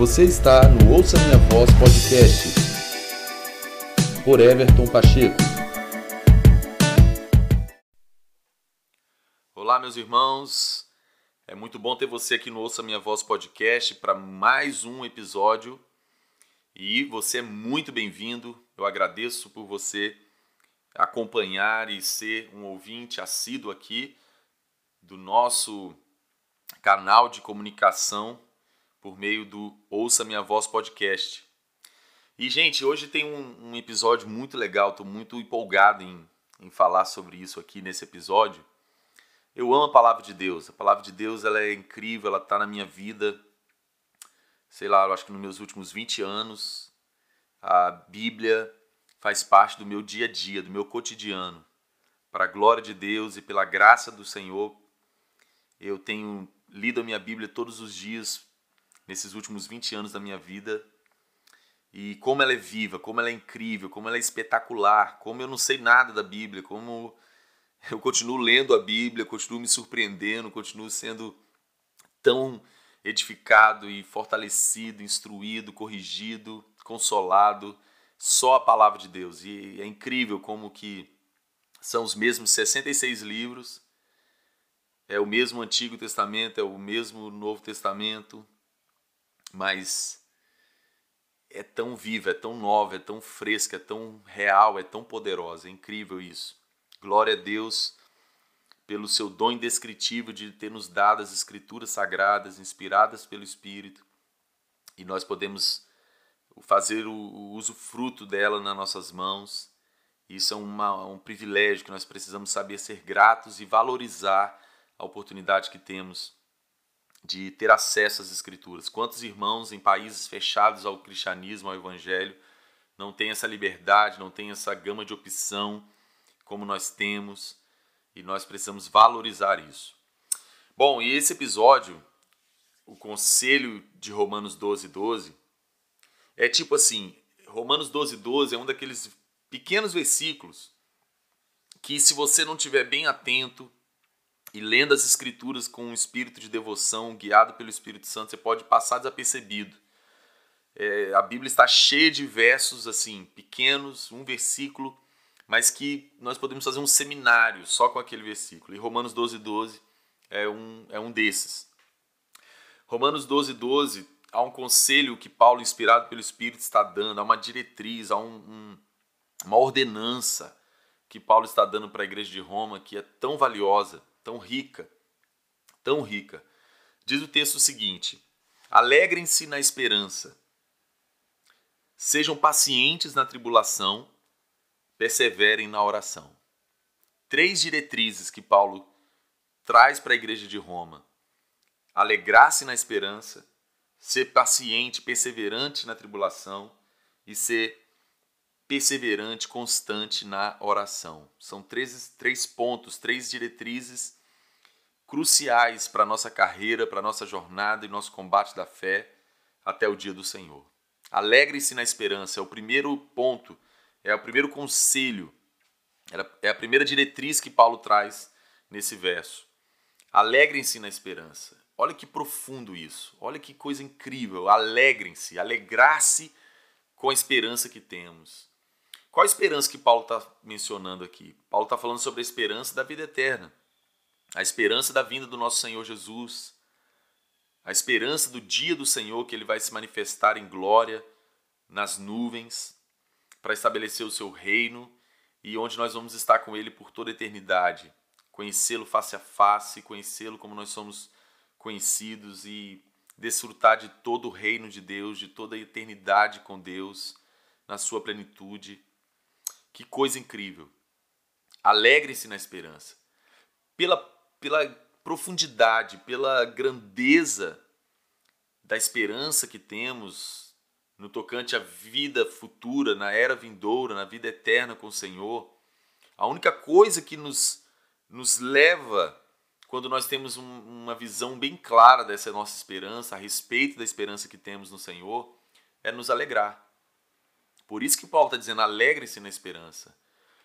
Você está no Ouça Minha Voz Podcast por Everton Pacheco. Olá, meus irmãos. É muito bom ter você aqui no Ouça Minha Voz Podcast para mais um episódio. E você é muito bem-vindo. Eu agradeço por você acompanhar e ser um ouvinte assíduo aqui do nosso canal de comunicação por meio do Ouça Minha Voz podcast. E, gente, hoje tem um, um episódio muito legal, estou muito empolgado em, em falar sobre isso aqui nesse episódio. Eu amo a palavra de Deus, a palavra de Deus ela é incrível, ela está na minha vida, sei lá, eu acho que nos meus últimos 20 anos, a Bíblia faz parte do meu dia a dia, do meu cotidiano. Para a glória de Deus e pela graça do Senhor, eu tenho lido a minha Bíblia todos os dias nesses últimos 20 anos da minha vida. E como ela é viva, como ela é incrível, como ela é espetacular, como eu não sei nada da Bíblia, como eu continuo lendo a Bíblia, continuo me surpreendendo, continuo sendo tão edificado e fortalecido, instruído, corrigido, consolado, só a palavra de Deus. E é incrível como que são os mesmos 66 livros, é o mesmo Antigo Testamento, é o mesmo Novo Testamento, mas é tão viva, é tão nova, é tão fresca, é tão real, é tão poderosa. É incrível isso. Glória a Deus pelo seu dom indescritível de ter nos dado as escrituras sagradas, inspiradas pelo Espírito, e nós podemos fazer o, uso fruto dela nas nossas mãos. Isso é uma, um privilégio que nós precisamos saber ser gratos e valorizar a oportunidade que temos de ter acesso às Escrituras. Quantos irmãos em países fechados ao cristianismo, ao Evangelho, não têm essa liberdade, não têm essa gama de opção como nós temos e nós precisamos valorizar isso. Bom, e esse episódio, o conselho de Romanos 12, 12, é tipo assim: Romanos 12, 12 é um daqueles pequenos versículos que, se você não estiver bem atento, e lendo as escrituras com um espírito de devoção, guiado pelo Espírito Santo, você pode passar desapercebido. É, a Bíblia está cheia de versos assim, pequenos, um versículo, mas que nós podemos fazer um seminário só com aquele versículo. E Romanos 12, 12 é um, é um desses. Romanos 12, 12 há um conselho que Paulo, inspirado pelo Espírito, está dando, há uma diretriz, há um, um, uma ordenança que Paulo está dando para a igreja de Roma que é tão valiosa tão rica, tão rica. Diz o texto o seguinte: Alegrem-se na esperança, sejam pacientes na tribulação, perseverem na oração. Três diretrizes que Paulo traz para a igreja de Roma: alegrar-se na esperança, ser paciente, perseverante na tribulação e ser perseverante, constante na oração. São três, três pontos, três diretrizes cruciais para a nossa carreira, para a nossa jornada e nosso combate da fé até o dia do Senhor. Alegre-se na esperança é o primeiro ponto, é o primeiro conselho, é a primeira diretriz que Paulo traz nesse verso. Alegrem-se na esperança. Olha que profundo isso, olha que coisa incrível. Alegrem-se, alegrar-se com a esperança que temos. Qual a esperança que Paulo está mencionando aqui? Paulo está falando sobre a esperança da vida eterna, a esperança da vinda do nosso Senhor Jesus, a esperança do dia do Senhor que ele vai se manifestar em glória nas nuvens para estabelecer o seu reino e onde nós vamos estar com ele por toda a eternidade, conhecê-lo face a face, conhecê-lo como nós somos conhecidos e desfrutar de todo o reino de Deus, de toda a eternidade com Deus na sua plenitude. Que coisa incrível. Alegre-se na esperança. Pela, pela profundidade, pela grandeza da esperança que temos no tocante à vida futura, na era vindoura, na vida eterna com o Senhor, a única coisa que nos, nos leva, quando nós temos um, uma visão bem clara dessa nossa esperança, a respeito da esperança que temos no Senhor, é nos alegrar. Por isso que Paulo está dizendo: alegre-se na esperança.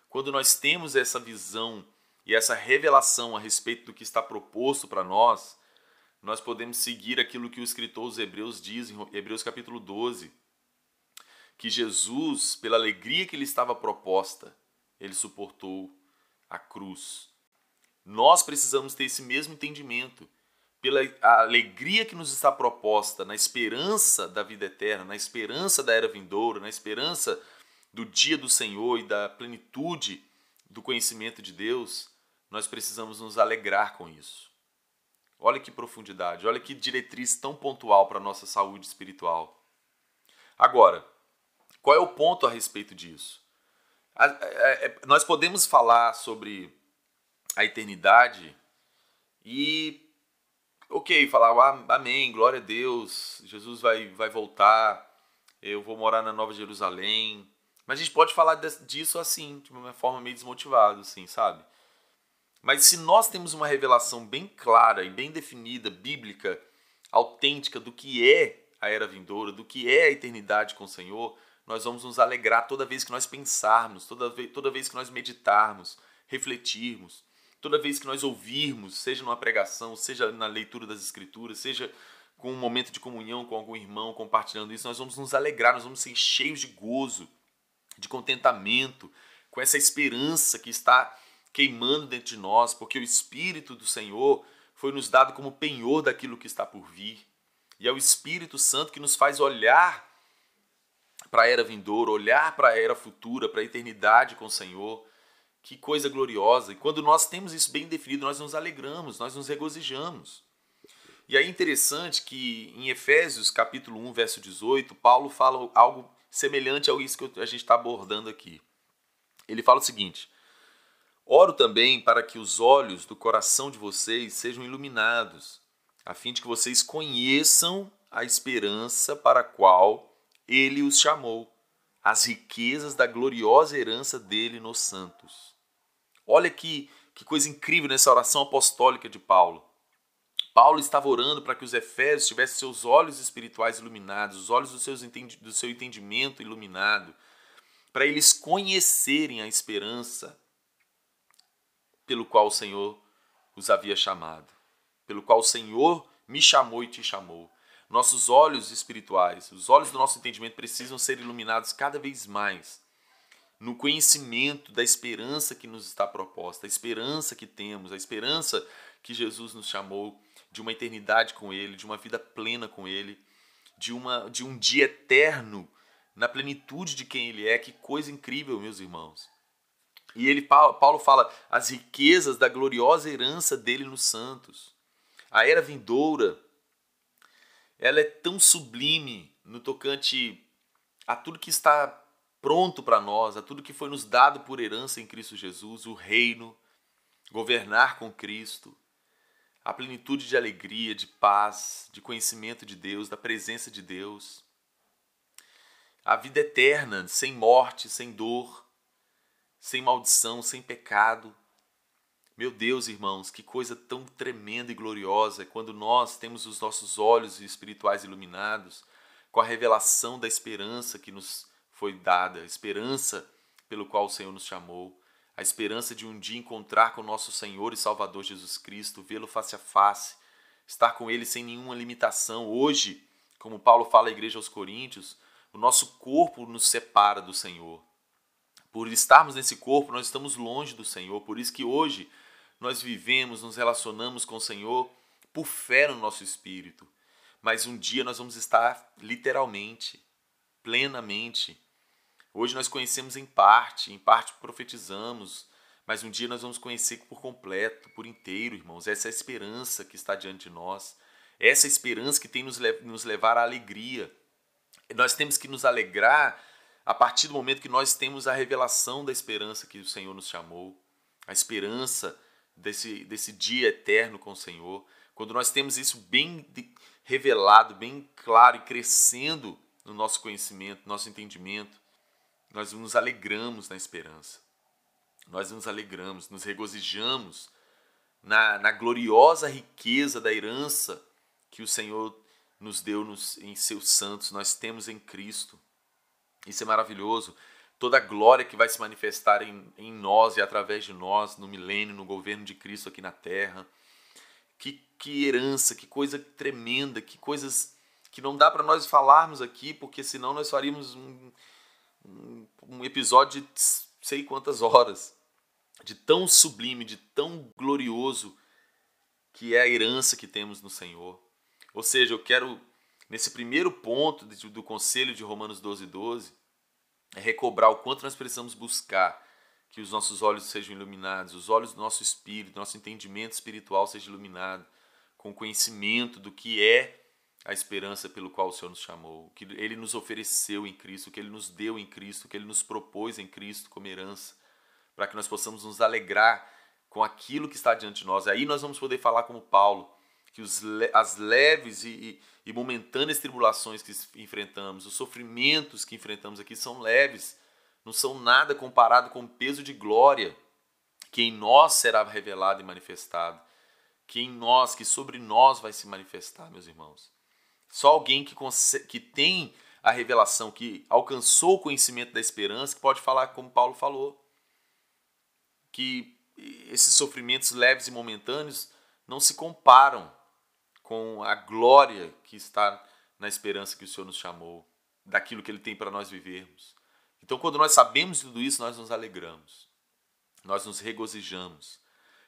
Quando nós temos essa visão e essa revelação a respeito do que está proposto para nós, nós podemos seguir aquilo que o escritor dos Hebreus diz em Hebreus capítulo 12, que Jesus, pela alegria que lhe estava proposta, ele suportou a cruz. Nós precisamos ter esse mesmo entendimento. Pela alegria que nos está proposta, na esperança da vida eterna, na esperança da era vindoura, na esperança do dia do Senhor e da plenitude do conhecimento de Deus, nós precisamos nos alegrar com isso. Olha que profundidade, olha que diretriz tão pontual para a nossa saúde espiritual. Agora, qual é o ponto a respeito disso? É, nós podemos falar sobre a eternidade e, ok, falar ah, amém, glória a Deus, Jesus vai, vai voltar, eu vou morar na Nova Jerusalém. Mas a gente pode falar disso assim, de uma forma meio desmotivada, assim, sabe? Mas se nós temos uma revelação bem clara e bem definida, bíblica, autêntica do que é a era vindoura, do que é a eternidade com o Senhor, nós vamos nos alegrar toda vez que nós pensarmos, toda vez, toda vez que nós meditarmos, refletirmos toda vez que nós ouvirmos, seja numa pregação, seja na leitura das Escrituras, seja com um momento de comunhão com algum irmão compartilhando isso, nós vamos nos alegrar, nós vamos ser cheios de gozo, de contentamento, com essa esperança que está queimando dentro de nós, porque o Espírito do Senhor foi nos dado como penhor daquilo que está por vir. E é o Espírito Santo que nos faz olhar para a era vindoura, olhar para a era futura, para a eternidade com o Senhor. Que coisa gloriosa! E quando nós temos isso bem definido, nós nos alegramos, nós nos regozijamos. E aí é interessante que em Efésios capítulo 1, verso 18, Paulo fala algo semelhante a isso que a gente está abordando aqui. Ele fala o seguinte: Oro também para que os olhos do coração de vocês sejam iluminados, a fim de que vocês conheçam a esperança para a qual ele os chamou, as riquezas da gloriosa herança dele nos santos Olha que, que coisa incrível nessa oração apostólica de Paulo. Paulo estava orando para que os efésios tivessem seus olhos espirituais iluminados, os olhos do, seus, do seu entendimento iluminado, para eles conhecerem a esperança pelo qual o Senhor os havia chamado, pelo qual o Senhor me chamou e te chamou. Nossos olhos espirituais, os olhos do nosso entendimento precisam ser iluminados cada vez mais no conhecimento da esperança que nos está proposta, a esperança que temos, a esperança que Jesus nos chamou de uma eternidade com Ele, de uma vida plena com Ele, de, uma, de um dia eterno na plenitude de quem Ele é. Que coisa incrível, meus irmãos. E ele, Paulo fala as riquezas da gloriosa herança dele nos santos. A era vindoura, ela é tão sublime no tocante a tudo que está pronto para nós, a tudo que foi nos dado por herança em Cristo Jesus, o reino, governar com Cristo, a plenitude de alegria, de paz, de conhecimento de Deus, da presença de Deus, a vida eterna, sem morte, sem dor, sem maldição, sem pecado. Meu Deus, irmãos, que coisa tão tremenda e gloriosa é quando nós temos os nossos olhos espirituais iluminados com a revelação da esperança que nos foi dada, a esperança pelo qual o Senhor nos chamou, a esperança de um dia encontrar com nosso Senhor e Salvador Jesus Cristo, vê-lo face a face, estar com Ele sem nenhuma limitação. Hoje, como Paulo fala à igreja aos Coríntios, o nosso corpo nos separa do Senhor. Por estarmos nesse corpo, nós estamos longe do Senhor. Por isso que hoje nós vivemos, nos relacionamos com o Senhor por fé no nosso espírito. Mas um dia nós vamos estar literalmente, plenamente Hoje nós conhecemos em parte, em parte profetizamos, mas um dia nós vamos conhecer por completo, por inteiro, irmãos. Essa é a esperança que está diante de nós. Essa é esperança que tem nos, nos levar à alegria. Nós temos que nos alegrar a partir do momento que nós temos a revelação da esperança que o Senhor nos chamou, a esperança desse, desse dia eterno com o Senhor. Quando nós temos isso bem revelado, bem claro e crescendo no nosso conhecimento, no nosso entendimento, nós nos alegramos na esperança. Nós nos alegramos, nos regozijamos na, na gloriosa riqueza da herança que o Senhor nos deu nos, em seus santos, nós temos em Cristo. Isso é maravilhoso. Toda a glória que vai se manifestar em, em nós e através de nós no milênio, no governo de Cristo aqui na terra. Que, que herança, que coisa tremenda, que coisas que não dá para nós falarmos aqui, porque senão nós faríamos um, um, um episódio de sei quantas horas, de tão sublime, de tão glorioso que é a herança que temos no Senhor. Ou seja, eu quero, nesse primeiro ponto do conselho de Romanos 12, 12, é recobrar o quanto nós precisamos buscar que os nossos olhos sejam iluminados, os olhos do nosso espírito, nosso entendimento espiritual seja iluminado com conhecimento do que é a esperança pelo qual o Senhor nos chamou, que Ele nos ofereceu em Cristo, que Ele nos deu em Cristo, que Ele nos propôs em Cristo como herança, para que nós possamos nos alegrar com aquilo que está diante de nós. Aí nós vamos poder falar como Paulo, que os, as leves e, e, e momentâneas tribulações que enfrentamos, os sofrimentos que enfrentamos aqui são leves, não são nada comparado com o peso de glória que em nós será revelado e manifestado, que em nós, que sobre nós vai se manifestar, meus irmãos. Só alguém que, que tem a revelação, que alcançou o conhecimento da esperança, que pode falar como Paulo falou. Que esses sofrimentos leves e momentâneos não se comparam com a glória que está na esperança que o Senhor nos chamou, daquilo que Ele tem para nós vivermos. Então, quando nós sabemos tudo isso, nós nos alegramos, nós nos regozijamos,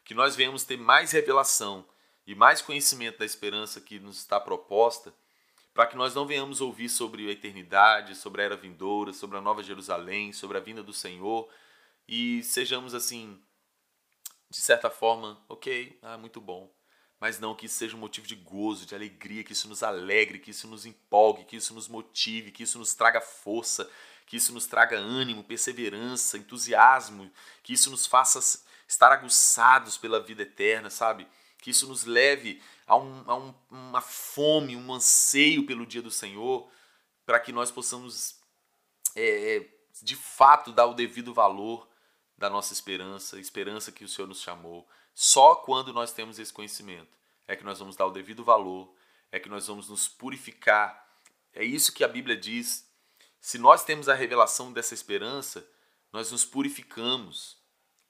que nós venhamos ter mais revelação e mais conhecimento da esperança que nos está proposta para que nós não venhamos ouvir sobre a eternidade, sobre a era vindoura, sobre a nova Jerusalém, sobre a vinda do Senhor e sejamos assim, de certa forma, ok, ah, muito bom, mas não que isso seja um motivo de gozo, de alegria, que isso nos alegre, que isso nos empolgue, que isso nos motive, que isso nos traga força, que isso nos traga ânimo, perseverança, entusiasmo, que isso nos faça estar aguçados pela vida eterna, sabe? Que isso nos leve a, um, a um, uma fome, um anseio pelo dia do Senhor, para que nós possamos, é, é, de fato, dar o devido valor da nossa esperança, esperança que o Senhor nos chamou. Só quando nós temos esse conhecimento é que nós vamos dar o devido valor, é que nós vamos nos purificar. É isso que a Bíblia diz. Se nós temos a revelação dessa esperança, nós nos purificamos,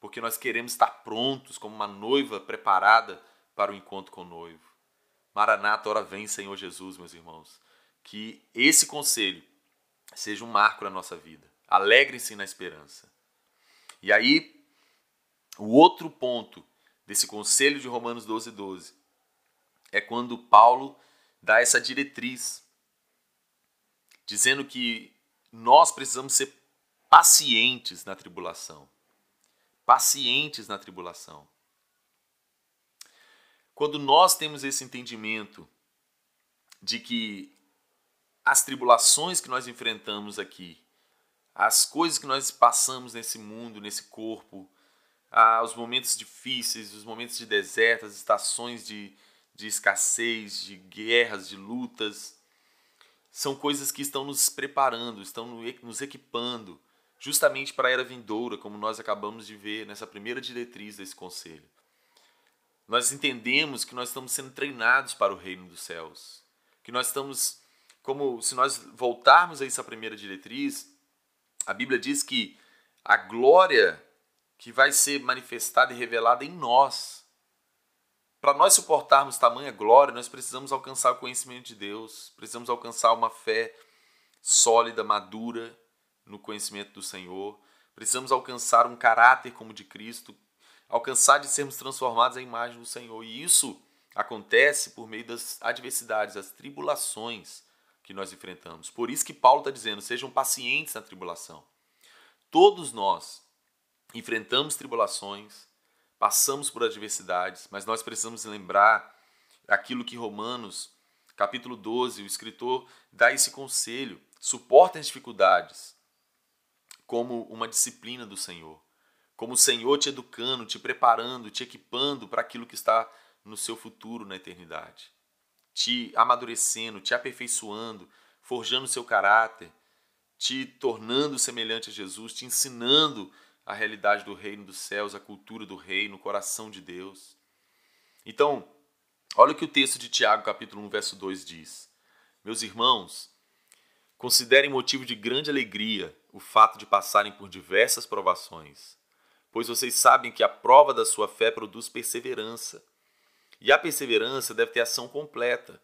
porque nós queremos estar prontos como uma noiva preparada para o encontro com o noivo. Maranata, ora vem, Senhor Jesus, meus irmãos. Que esse conselho seja um marco na nossa vida. Alegrem-se na esperança. E aí, o outro ponto desse conselho de Romanos 12, 12 é quando Paulo dá essa diretriz, dizendo que nós precisamos ser pacientes na tribulação. Pacientes na tribulação. Quando nós temos esse entendimento de que as tribulações que nós enfrentamos aqui, as coisas que nós passamos nesse mundo, nesse corpo, os momentos difíceis, os momentos de deserto, as estações de, de escassez, de guerras, de lutas, são coisas que estão nos preparando, estão nos equipando, justamente para a era vindoura, como nós acabamos de ver nessa primeira diretriz desse conselho nós entendemos que nós estamos sendo treinados para o reino dos céus. Que nós estamos, como se nós voltarmos a essa primeira diretriz, a Bíblia diz que a glória que vai ser manifestada e revelada em nós. Para nós suportarmos tamanha glória, nós precisamos alcançar o conhecimento de Deus, precisamos alcançar uma fé sólida, madura no conhecimento do Senhor, precisamos alcançar um caráter como de Cristo, alcançar de sermos transformados à imagem do Senhor. E isso acontece por meio das adversidades, das tribulações que nós enfrentamos. Por isso que Paulo está dizendo: sejam pacientes na tribulação. Todos nós enfrentamos tribulações, passamos por adversidades, mas nós precisamos lembrar aquilo que Romanos, capítulo 12, o escritor dá esse conselho: suportem as dificuldades como uma disciplina do Senhor como o Senhor te educando, te preparando, te equipando para aquilo que está no seu futuro na eternidade, te amadurecendo, te aperfeiçoando, forjando seu caráter, te tornando semelhante a Jesus, te ensinando a realidade do reino dos céus, a cultura do reino, o coração de Deus. Então, olha o que o texto de Tiago, capítulo 1, verso 2 diz: Meus irmãos, considerem motivo de grande alegria o fato de passarem por diversas provações pois vocês sabem que a prova da sua fé produz perseverança. E a perseverança deve ter ação completa,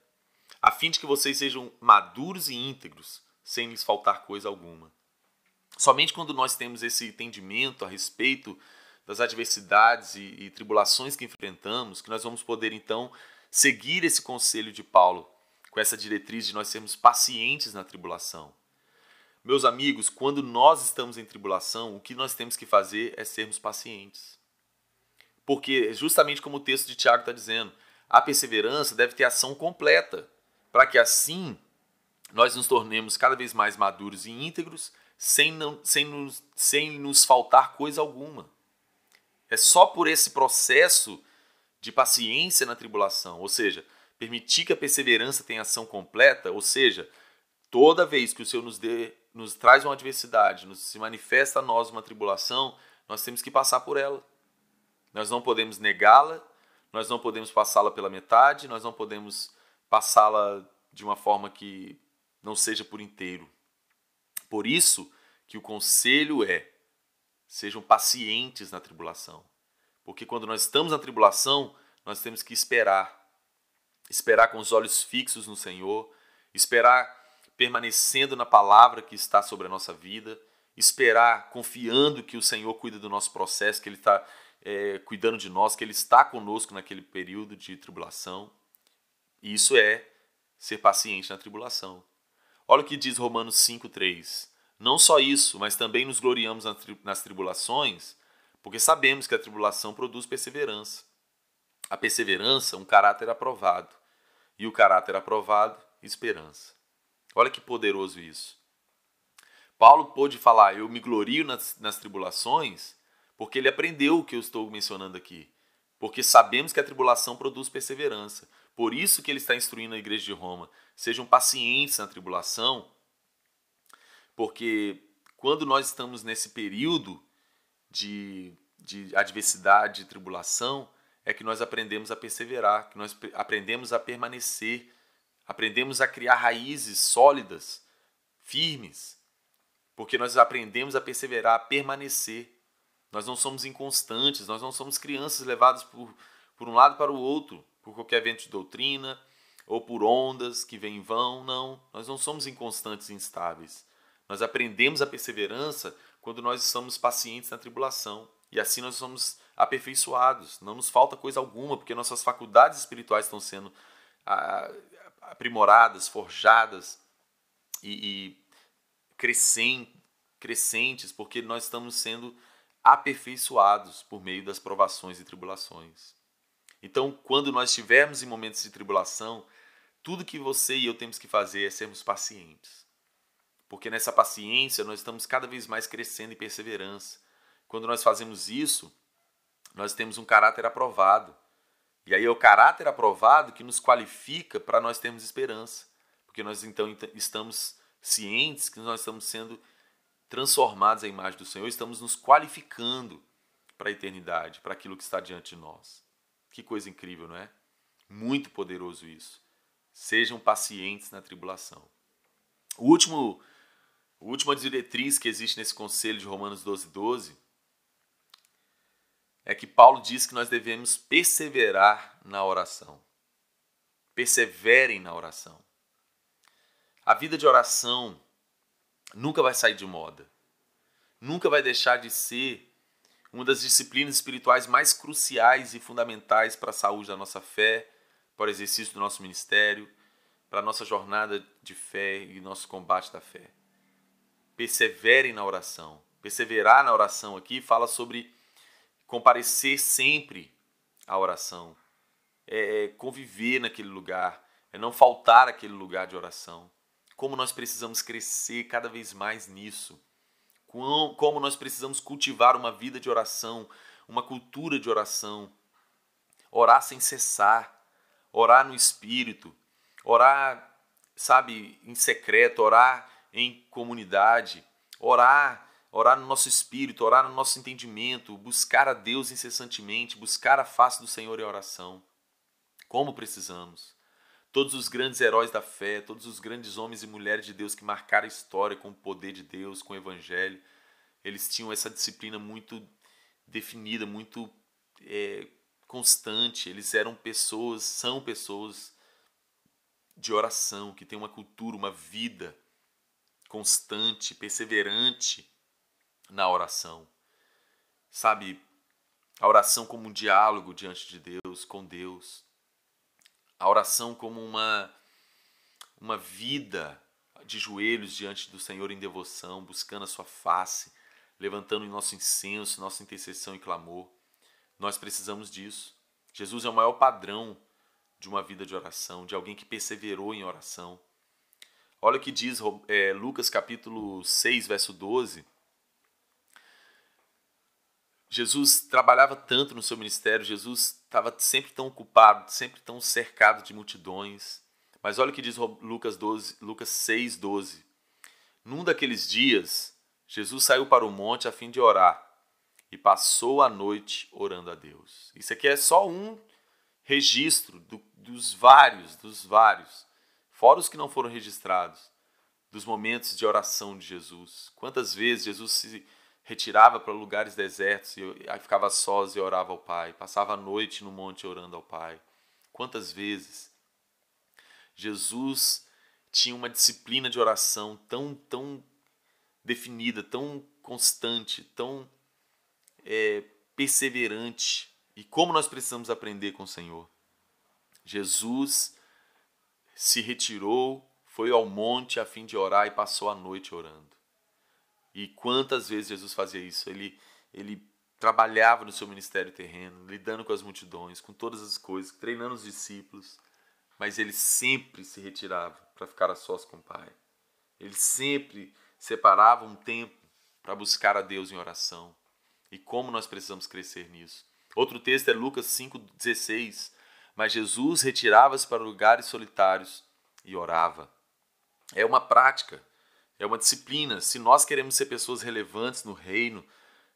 a fim de que vocês sejam maduros e íntegros, sem lhes faltar coisa alguma. Somente quando nós temos esse entendimento a respeito das adversidades e, e tribulações que enfrentamos, que nós vamos poder então seguir esse conselho de Paulo, com essa diretriz de nós sermos pacientes na tribulação. Meus amigos, quando nós estamos em tribulação, o que nós temos que fazer é sermos pacientes. Porque, justamente como o texto de Tiago está dizendo, a perseverança deve ter ação completa, para que assim nós nos tornemos cada vez mais maduros e íntegros, sem, não, sem, nos, sem nos faltar coisa alguma. É só por esse processo de paciência na tribulação, ou seja, permitir que a perseverança tenha ação completa, ou seja, toda vez que o Senhor nos, dê, nos traz uma adversidade, nos se manifesta a nós uma tribulação, nós temos que passar por ela. Nós não podemos negá-la, nós não podemos passá-la pela metade, nós não podemos passá-la de uma forma que não seja por inteiro. Por isso que o conselho é: sejam pacientes na tribulação. Porque quando nós estamos na tribulação, nós temos que esperar. Esperar com os olhos fixos no Senhor, esperar permanecendo na palavra que está sobre a nossa vida, esperar confiando que o Senhor cuida do nosso processo, que Ele está é, cuidando de nós, que Ele está conosco naquele período de tribulação. E isso é ser paciente na tribulação. Olha o que diz Romanos 5,3. Não só isso, mas também nos gloriamos nas tribulações, porque sabemos que a tribulação produz perseverança. A perseverança, um caráter aprovado. E o caráter aprovado, esperança. Olha que poderoso isso. Paulo pôde falar: Eu me glorio nas, nas tribulações, porque ele aprendeu o que eu estou mencionando aqui. Porque sabemos que a tribulação produz perseverança. Por isso que ele está instruindo a igreja de Roma: sejam pacientes na tribulação, porque quando nós estamos nesse período de, de adversidade, de tribulação, é que nós aprendemos a perseverar, que nós aprendemos a permanecer, aprendemos a criar raízes sólidas, firmes, porque nós aprendemos a perseverar, a permanecer. Nós não somos inconstantes, nós não somos crianças levadas por, por um lado para o outro, por qualquer vento de doutrina ou por ondas que vêm e vão. Não, nós não somos inconstantes e instáveis. Nós aprendemos a perseverança quando nós estamos pacientes na tribulação. E assim nós somos aperfeiçoados. Não nos falta coisa alguma, porque nossas faculdades espirituais estão sendo aprimoradas, forjadas e, e crescentes, porque nós estamos sendo aperfeiçoados por meio das provações e tribulações. Então, quando nós estivermos em momentos de tribulação, tudo que você e eu temos que fazer é sermos pacientes. Porque nessa paciência nós estamos cada vez mais crescendo em perseverança. Quando nós fazemos isso, nós temos um caráter aprovado. E aí é o caráter aprovado que nos qualifica para nós termos esperança. Porque nós então estamos cientes que nós estamos sendo transformados à imagem do Senhor, estamos nos qualificando para a eternidade, para aquilo que está diante de nós. Que coisa incrível, não é? Muito poderoso isso. Sejam pacientes na tribulação. O último, a última diretriz que existe nesse conselho de Romanos 12, 12 é que Paulo diz que nós devemos perseverar na oração. Perseverem na oração. A vida de oração nunca vai sair de moda. Nunca vai deixar de ser uma das disciplinas espirituais mais cruciais e fundamentais para a saúde da nossa fé, para o exercício do nosso ministério, para a nossa jornada de fé e nosso combate da fé. Perseverem na oração. Perseverar na oração aqui fala sobre comparecer sempre à oração, é conviver naquele lugar, é não faltar aquele lugar de oração. Como nós precisamos crescer cada vez mais nisso como nós precisamos cultivar uma vida de oração, uma cultura de oração, orar sem cessar, orar no espírito, orar, sabe, em secreto, orar em comunidade, orar, orar no nosso espírito, orar no nosso entendimento, buscar a Deus incessantemente, buscar a face do Senhor em oração. Como precisamos. Todos os grandes heróis da fé, todos os grandes homens e mulheres de Deus que marcaram a história com o poder de Deus, com o Evangelho, eles tinham essa disciplina muito definida, muito é, constante, eles eram pessoas, são pessoas de oração, que têm uma cultura, uma vida constante, perseverante na oração. Sabe, a oração como um diálogo diante de Deus, com Deus. A oração como uma uma vida de joelhos diante do Senhor em devoção, buscando a sua face, levantando o nosso incenso, nossa intercessão e clamor. Nós precisamos disso. Jesus é o maior padrão de uma vida de oração, de alguém que perseverou em oração. Olha o que diz é, Lucas capítulo 6, verso 12. Jesus trabalhava tanto no seu ministério, Jesus estava sempre tão ocupado, sempre tão cercado de multidões. Mas olha o que diz Lucas, 12, Lucas 6, 12. Num daqueles dias, Jesus saiu para o monte a fim de orar e passou a noite orando a Deus. Isso aqui é só um registro do, dos vários, dos vários, fora os que não foram registrados, dos momentos de oração de Jesus. Quantas vezes Jesus se retirava para lugares desertos e aí ficava sós e orava ao Pai, passava a noite no monte orando ao Pai. Quantas vezes Jesus tinha uma disciplina de oração tão tão definida, tão constante, tão é, perseverante. E como nós precisamos aprender com o Senhor. Jesus se retirou, foi ao monte a fim de orar e passou a noite orando. E quantas vezes Jesus fazia isso? Ele, ele trabalhava no seu ministério terreno, lidando com as multidões, com todas as coisas, treinando os discípulos, mas ele sempre se retirava para ficar a sós com o Pai. Ele sempre separava um tempo para buscar a Deus em oração. E como nós precisamos crescer nisso. Outro texto é Lucas 5,16. Mas Jesus retirava-se para lugares solitários e orava. É uma prática é uma disciplina. Se nós queremos ser pessoas relevantes no reino,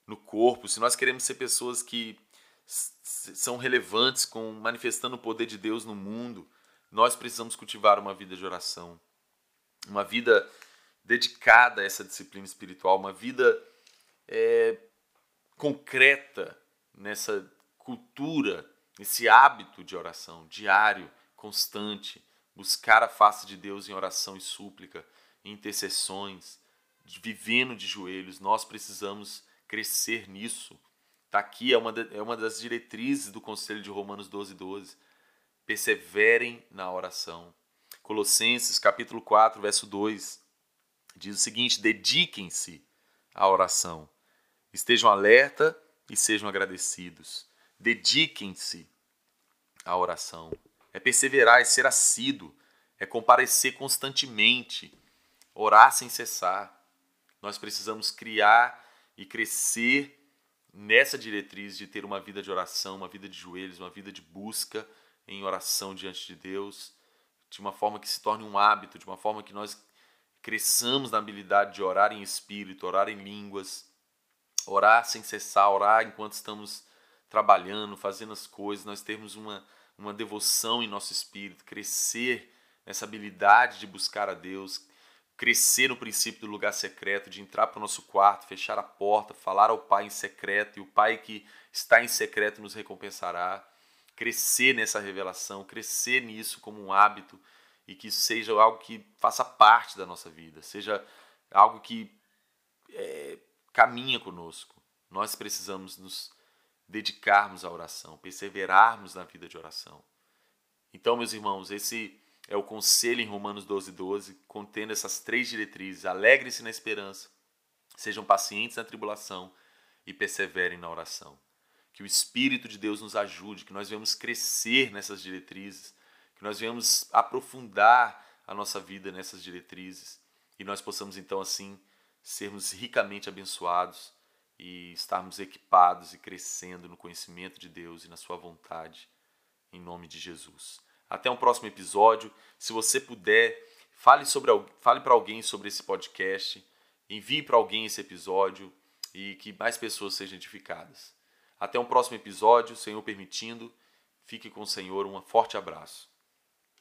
no corpo, se nós queremos ser pessoas que são relevantes com manifestando o poder de Deus no mundo, nós precisamos cultivar uma vida de oração, uma vida dedicada a essa disciplina espiritual, uma vida é, concreta nessa cultura, nesse hábito de oração diário, constante, buscar a face de Deus em oração e súplica, intercessões, vivendo de joelhos. Nós precisamos crescer nisso. Está aqui, é uma, é uma das diretrizes do Conselho de Romanos 12, 12. Perseverem na oração. Colossenses capítulo 4, verso 2, diz o seguinte: dediquem-se à oração. Estejam alerta e sejam agradecidos. Dediquem-se à oração. É perseverar, é ser assíduo, é comparecer constantemente, orar sem cessar. Nós precisamos criar e crescer nessa diretriz de ter uma vida de oração, uma vida de joelhos, uma vida de busca em oração diante de Deus, de uma forma que se torne um hábito, de uma forma que nós cresçamos na habilidade de orar em espírito, orar em línguas, orar sem cessar, orar enquanto estamos trabalhando, fazendo as coisas, nós termos uma, uma devoção em nosso espírito, crescer nessa habilidade de buscar a Deus, crescer no princípio do lugar secreto, de entrar para o nosso quarto, fechar a porta, falar ao Pai em secreto e o Pai que está em secreto nos recompensará. Crescer nessa revelação, crescer nisso como um hábito e que seja algo que faça parte da nossa vida, seja algo que é, caminha conosco. Nós precisamos nos dedicarmos à oração, perseverarmos na vida de oração. Então, meus irmãos, esse é o conselho em Romanos 12, 12, contendo essas três diretrizes: alegre-se na esperança, sejam pacientes na tribulação e perseverem na oração. Que o Espírito de Deus nos ajude, que nós venhamos crescer nessas diretrizes, que nós venhamos aprofundar a nossa vida nessas diretrizes e nós possamos então assim sermos ricamente abençoados e estarmos equipados e crescendo no conhecimento de Deus e na sua vontade, em nome de Jesus. Até um próximo episódio. Se você puder, fale, sobre, fale para alguém sobre esse podcast, envie para alguém esse episódio e que mais pessoas sejam edificadas. Até um próximo episódio, Senhor permitindo. Fique com o Senhor. Um forte abraço.